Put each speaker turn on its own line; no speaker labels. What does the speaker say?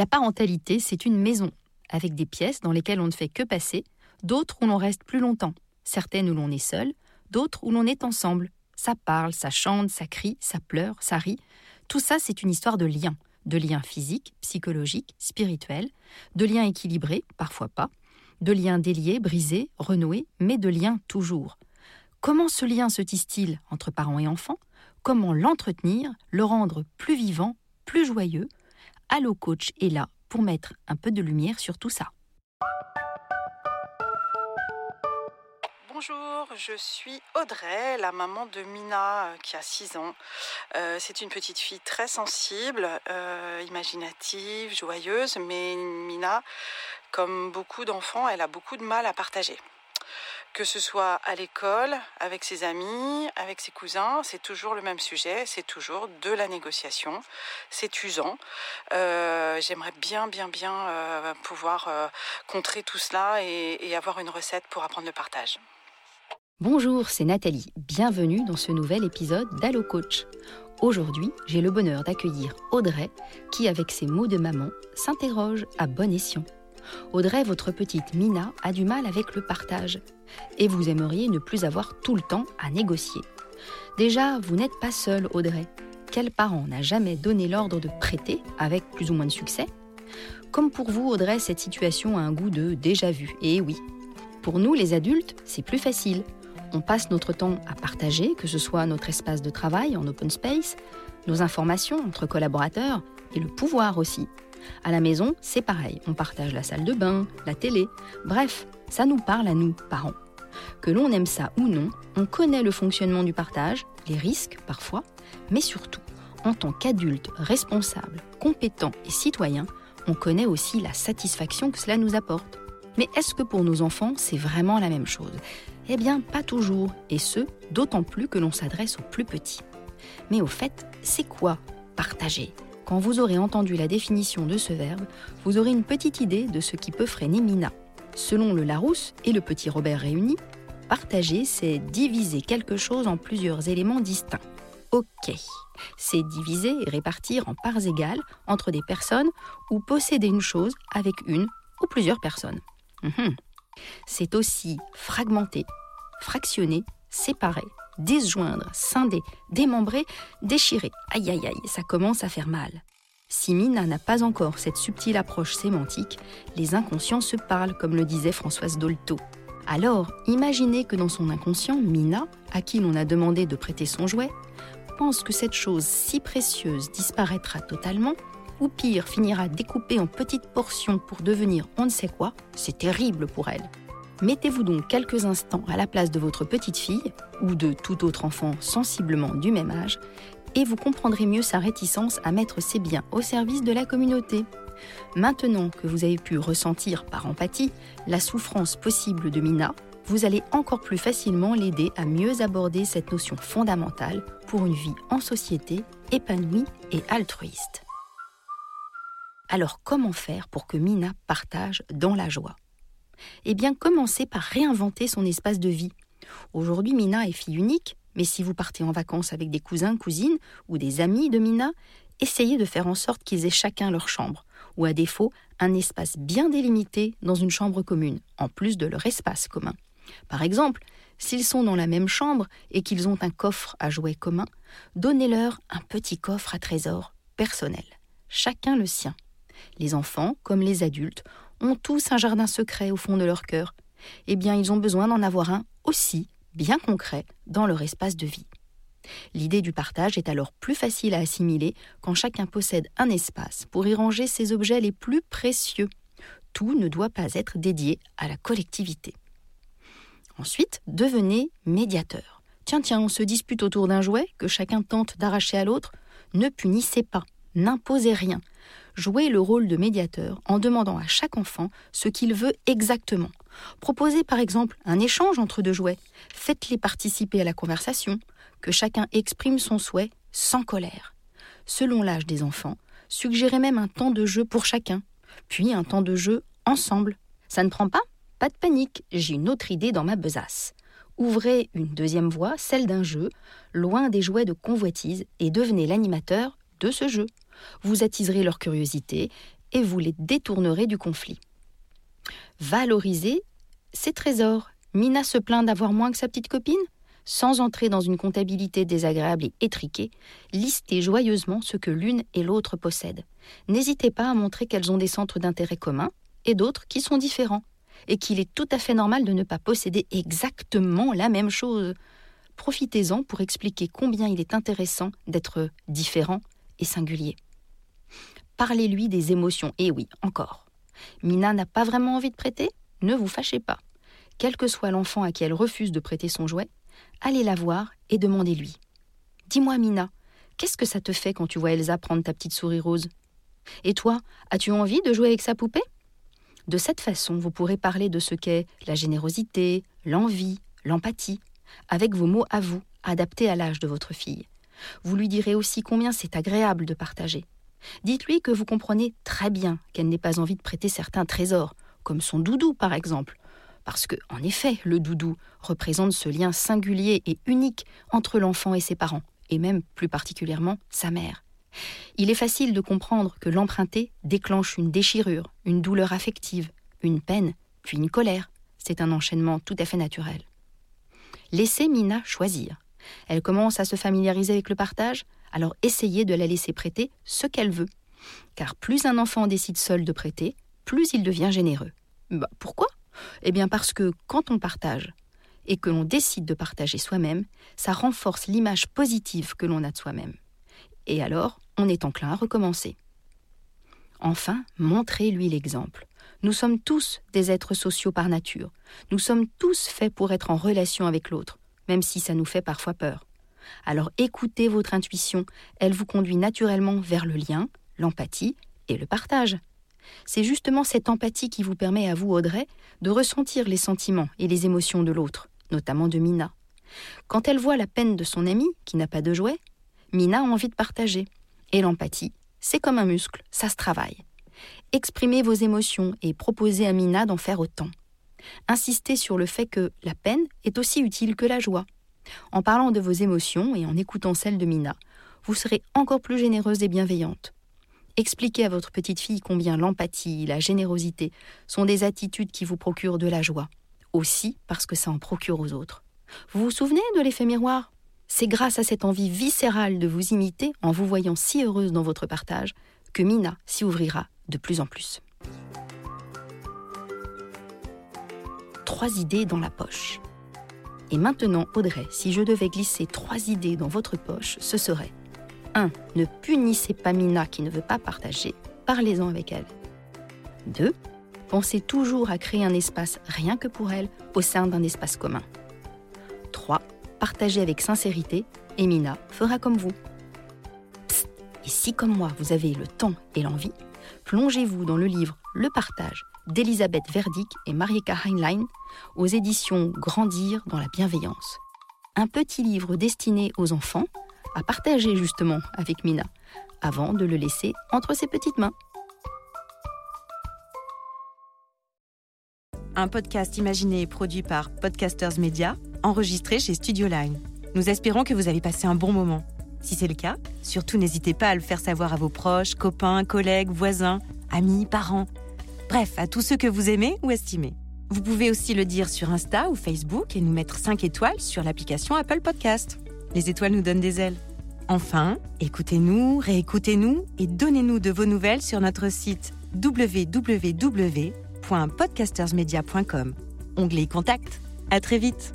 La parentalité, c'est une maison, avec des pièces dans lesquelles on ne fait que passer, d'autres où l'on reste plus longtemps, certaines où l'on est seul, d'autres où l'on est ensemble. Ça parle, ça chante, ça crie, ça pleure, ça rit. Tout ça, c'est une histoire de liens, de liens physiques, psychologiques, spirituels, de liens équilibrés, parfois pas, de liens déliés, brisés, renoués, mais de liens toujours. Comment ce lien se tisse-t-il entre parents et enfants? Comment l'entretenir, le rendre plus vivant, plus joyeux Allo Coach est là pour mettre un peu de lumière sur tout ça.
Bonjour, je suis Audrey, la maman de Mina euh, qui a 6 ans. Euh, c'est une petite fille très sensible, euh, imaginative, joyeuse, mais Mina, comme beaucoup d'enfants, elle a beaucoup de mal à partager que ce soit à l'école, avec ses amis, avec ses cousins, c'est toujours le même sujet, c'est toujours de la négociation, c'est usant. Euh, j'aimerais bien, bien, bien euh, pouvoir euh, contrer tout cela et, et avoir une recette pour apprendre le partage.
Bonjour, c'est Nathalie. Bienvenue dans ce nouvel épisode d'Allo Coach. Aujourd'hui, j'ai le bonheur d'accueillir Audrey qui, avec ses mots de maman, s'interroge à bon escient. Audrey, votre petite Mina, a du mal avec le partage et vous aimeriez ne plus avoir tout le temps à négocier. Déjà, vous n'êtes pas seule, Audrey. Quel parent n'a jamais donné l'ordre de prêter avec plus ou moins de succès? Comme pour vous, Audrey, cette situation a un goût de déjà vu. Et oui, pour nous, les adultes, c'est plus facile. On passe notre temps à partager, que ce soit notre espace de travail en open space, nos informations entre collaborateurs et le pouvoir aussi. À la maison, c'est pareil, on partage la salle de bain, la télé, bref, ça nous parle à nous, parents. Que l'on aime ça ou non, on connaît le fonctionnement du partage, les risques parfois, mais surtout, en tant qu'adulte responsable, compétent et citoyen, on connaît aussi la satisfaction que cela nous apporte. Mais est-ce que pour nos enfants, c'est vraiment la même chose? Eh bien, pas toujours, et ce, d'autant plus que l'on s'adresse aux plus petits. Mais au fait, c'est quoi partager? Quand vous aurez entendu la définition de ce verbe, vous aurez une petite idée de ce qui peut freiner Mina. Selon le Larousse et le petit Robert réunis, partager, c'est diviser quelque chose en plusieurs éléments distincts. Ok, c'est diviser et répartir en parts égales entre des personnes ou posséder une chose avec une ou plusieurs personnes. Mhm. C'est aussi fragmenter, fractionner, séparer, disjoindre, scinder, démembrer, déchirer. Aïe aïe aïe, ça commence à faire mal. Si Mina n'a pas encore cette subtile approche sémantique, les inconscients se parlent, comme le disait Françoise Dolto. Alors, imaginez que dans son inconscient, Mina, à qui l'on a demandé de prêter son jouet, pense que cette chose si précieuse disparaîtra totalement, ou pire, finira découpée en petites portions pour devenir on ne sait quoi, c'est terrible pour elle. Mettez-vous donc quelques instants à la place de votre petite fille, ou de tout autre enfant sensiblement du même âge, et vous comprendrez mieux sa réticence à mettre ses biens au service de la communauté. Maintenant que vous avez pu ressentir par empathie la souffrance possible de Mina, vous allez encore plus facilement l'aider à mieux aborder cette notion fondamentale pour une vie en société épanouie et altruiste. Alors comment faire pour que Mina partage dans la joie? Eh bien commencez par réinventer son espace de vie. Aujourd'hui Mina est fille unique, mais si vous partez en vacances avec des cousins, cousines ou des amis de Mina, essayez de faire en sorte qu'ils aient chacun leur chambre, ou à défaut, un espace bien délimité dans une chambre commune, en plus de leur espace commun. Par exemple, s'ils sont dans la même chambre et qu'ils ont un coffre à jouets commun, donnez-leur un petit coffre à trésors personnel, chacun le sien. Les enfants, comme les adultes, ont tous un jardin secret au fond de leur cœur. Eh bien, ils ont besoin d'en avoir un aussi bien concret dans leur espace de vie. L'idée du partage est alors plus facile à assimiler quand chacun possède un espace pour y ranger ses objets les plus précieux. Tout ne doit pas être dédié à la collectivité. Ensuite, devenez médiateur. Tiens, tiens, on se dispute autour d'un jouet que chacun tente d'arracher à l'autre. Ne punissez pas, n'imposez rien. Jouez le rôle de médiateur en demandant à chaque enfant ce qu'il veut exactement. Proposez par exemple un échange entre deux jouets. Faites-les participer à la conversation. Que chacun exprime son souhait sans colère. Selon l'âge des enfants, suggérez même un temps de jeu pour chacun, puis un temps de jeu ensemble. Ça ne prend pas? Pas de panique, j'ai une autre idée dans ma besace. Ouvrez une deuxième voie, celle d'un jeu, loin des jouets de convoitise, et devenez l'animateur de ce jeu. Vous attiserez leur curiosité et vous les détournerez du conflit. Valorisez ces trésors. Mina se plaint d'avoir moins que sa petite copine sans entrer dans une comptabilité désagréable et étriquée, listez joyeusement ce que l'une et l'autre possèdent. N'hésitez pas à montrer qu'elles ont des centres d'intérêt communs et d'autres qui sont différents, et qu'il est tout à fait normal de ne pas posséder exactement la même chose. Profitez-en pour expliquer combien il est intéressant d'être différent et singulier. Parlez-lui des émotions, et oui, encore. Mina n'a pas vraiment envie de prêter? Ne vous fâchez pas. Quel que soit l'enfant à qui elle refuse de prêter son jouet, allez la voir et demandez-lui. Dis-moi, Mina, qu'est-ce que ça te fait quand tu vois Elsa prendre ta petite souris rose? Et toi, as-tu envie de jouer avec sa poupée? De cette façon, vous pourrez parler de ce qu'est la générosité, l'envie, l'empathie, avec vos mots à vous, adaptés à l'âge de votre fille. Vous lui direz aussi combien c'est agréable de partager. Dites-lui que vous comprenez très bien qu'elle n'ait pas envie de prêter certains trésors, comme son doudou par exemple, parce que, en effet, le doudou représente ce lien singulier et unique entre l'enfant et ses parents, et même plus particulièrement sa mère. Il est facile de comprendre que l'emprunter déclenche une déchirure, une douleur affective, une peine, puis une colère. C'est un enchaînement tout à fait naturel. Laissez Mina choisir. Elle commence à se familiariser avec le partage, alors essayez de la laisser prêter ce qu'elle veut. Car plus un enfant décide seul de prêter, plus il devient généreux. Bah, pourquoi? Eh bien parce que quand on partage et que l'on décide de partager soi-même, ça renforce l'image positive que l'on a de soi-même. Et alors, on est enclin à recommencer. Enfin, montrez-lui l'exemple. Nous sommes tous des êtres sociaux par nature. Nous sommes tous faits pour être en relation avec l'autre, même si ça nous fait parfois peur. Alors écoutez votre intuition, elle vous conduit naturellement vers le lien, l'empathie et le partage. C'est justement cette empathie qui vous permet à vous, Audrey, de ressentir les sentiments et les émotions de l'autre, notamment de Mina. Quand elle voit la peine de son ami, qui n'a pas de jouet, Mina a envie de partager. Et l'empathie, c'est comme un muscle, ça se travaille. Exprimez vos émotions et proposez à Mina d'en faire autant. Insistez sur le fait que la peine est aussi utile que la joie. En parlant de vos émotions et en écoutant celles de Mina, vous serez encore plus généreuse et bienveillante. Expliquez à votre petite fille combien l'empathie, la générosité sont des attitudes qui vous procurent de la joie, aussi parce que ça en procure aux autres. Vous vous souvenez de l'effet miroir? C'est grâce à cette envie viscérale de vous imiter en vous voyant si heureuse dans votre partage que Mina s'y ouvrira de plus en plus. Trois idées dans la poche. Et maintenant, Audrey, si je devais glisser trois idées dans votre poche, ce serait 1. Ne punissez pas Mina qui ne veut pas partager, parlez-en avec elle. 2. Pensez toujours à créer un espace rien que pour elle au sein d'un espace commun. 3. Partagez avec sincérité et Mina fera comme vous. et si comme moi vous avez le temps et l'envie, plongez-vous dans le livre Le partage d'Elisabeth Verdick et Marieka Heinlein aux éditions Grandir dans la bienveillance. Un petit livre destiné aux enfants à partager justement avec Mina, avant de le laisser entre ses petites mains.
Un podcast imaginé et produit par Podcasters Media, enregistré chez Studio Line. Nous espérons que vous avez passé un bon moment. Si c'est le cas, surtout n'hésitez pas à le faire savoir à vos proches, copains, collègues, voisins, amis, parents, bref, à tous ceux que vous aimez ou estimez. Vous pouvez aussi le dire sur Insta ou Facebook et nous mettre 5 étoiles sur l'application Apple Podcast. Les étoiles nous donnent des ailes. Enfin, écoutez-nous, réécoutez-nous et donnez-nous de vos nouvelles sur notre site www.podcastersmedia.com. Onglet Contact. À très vite.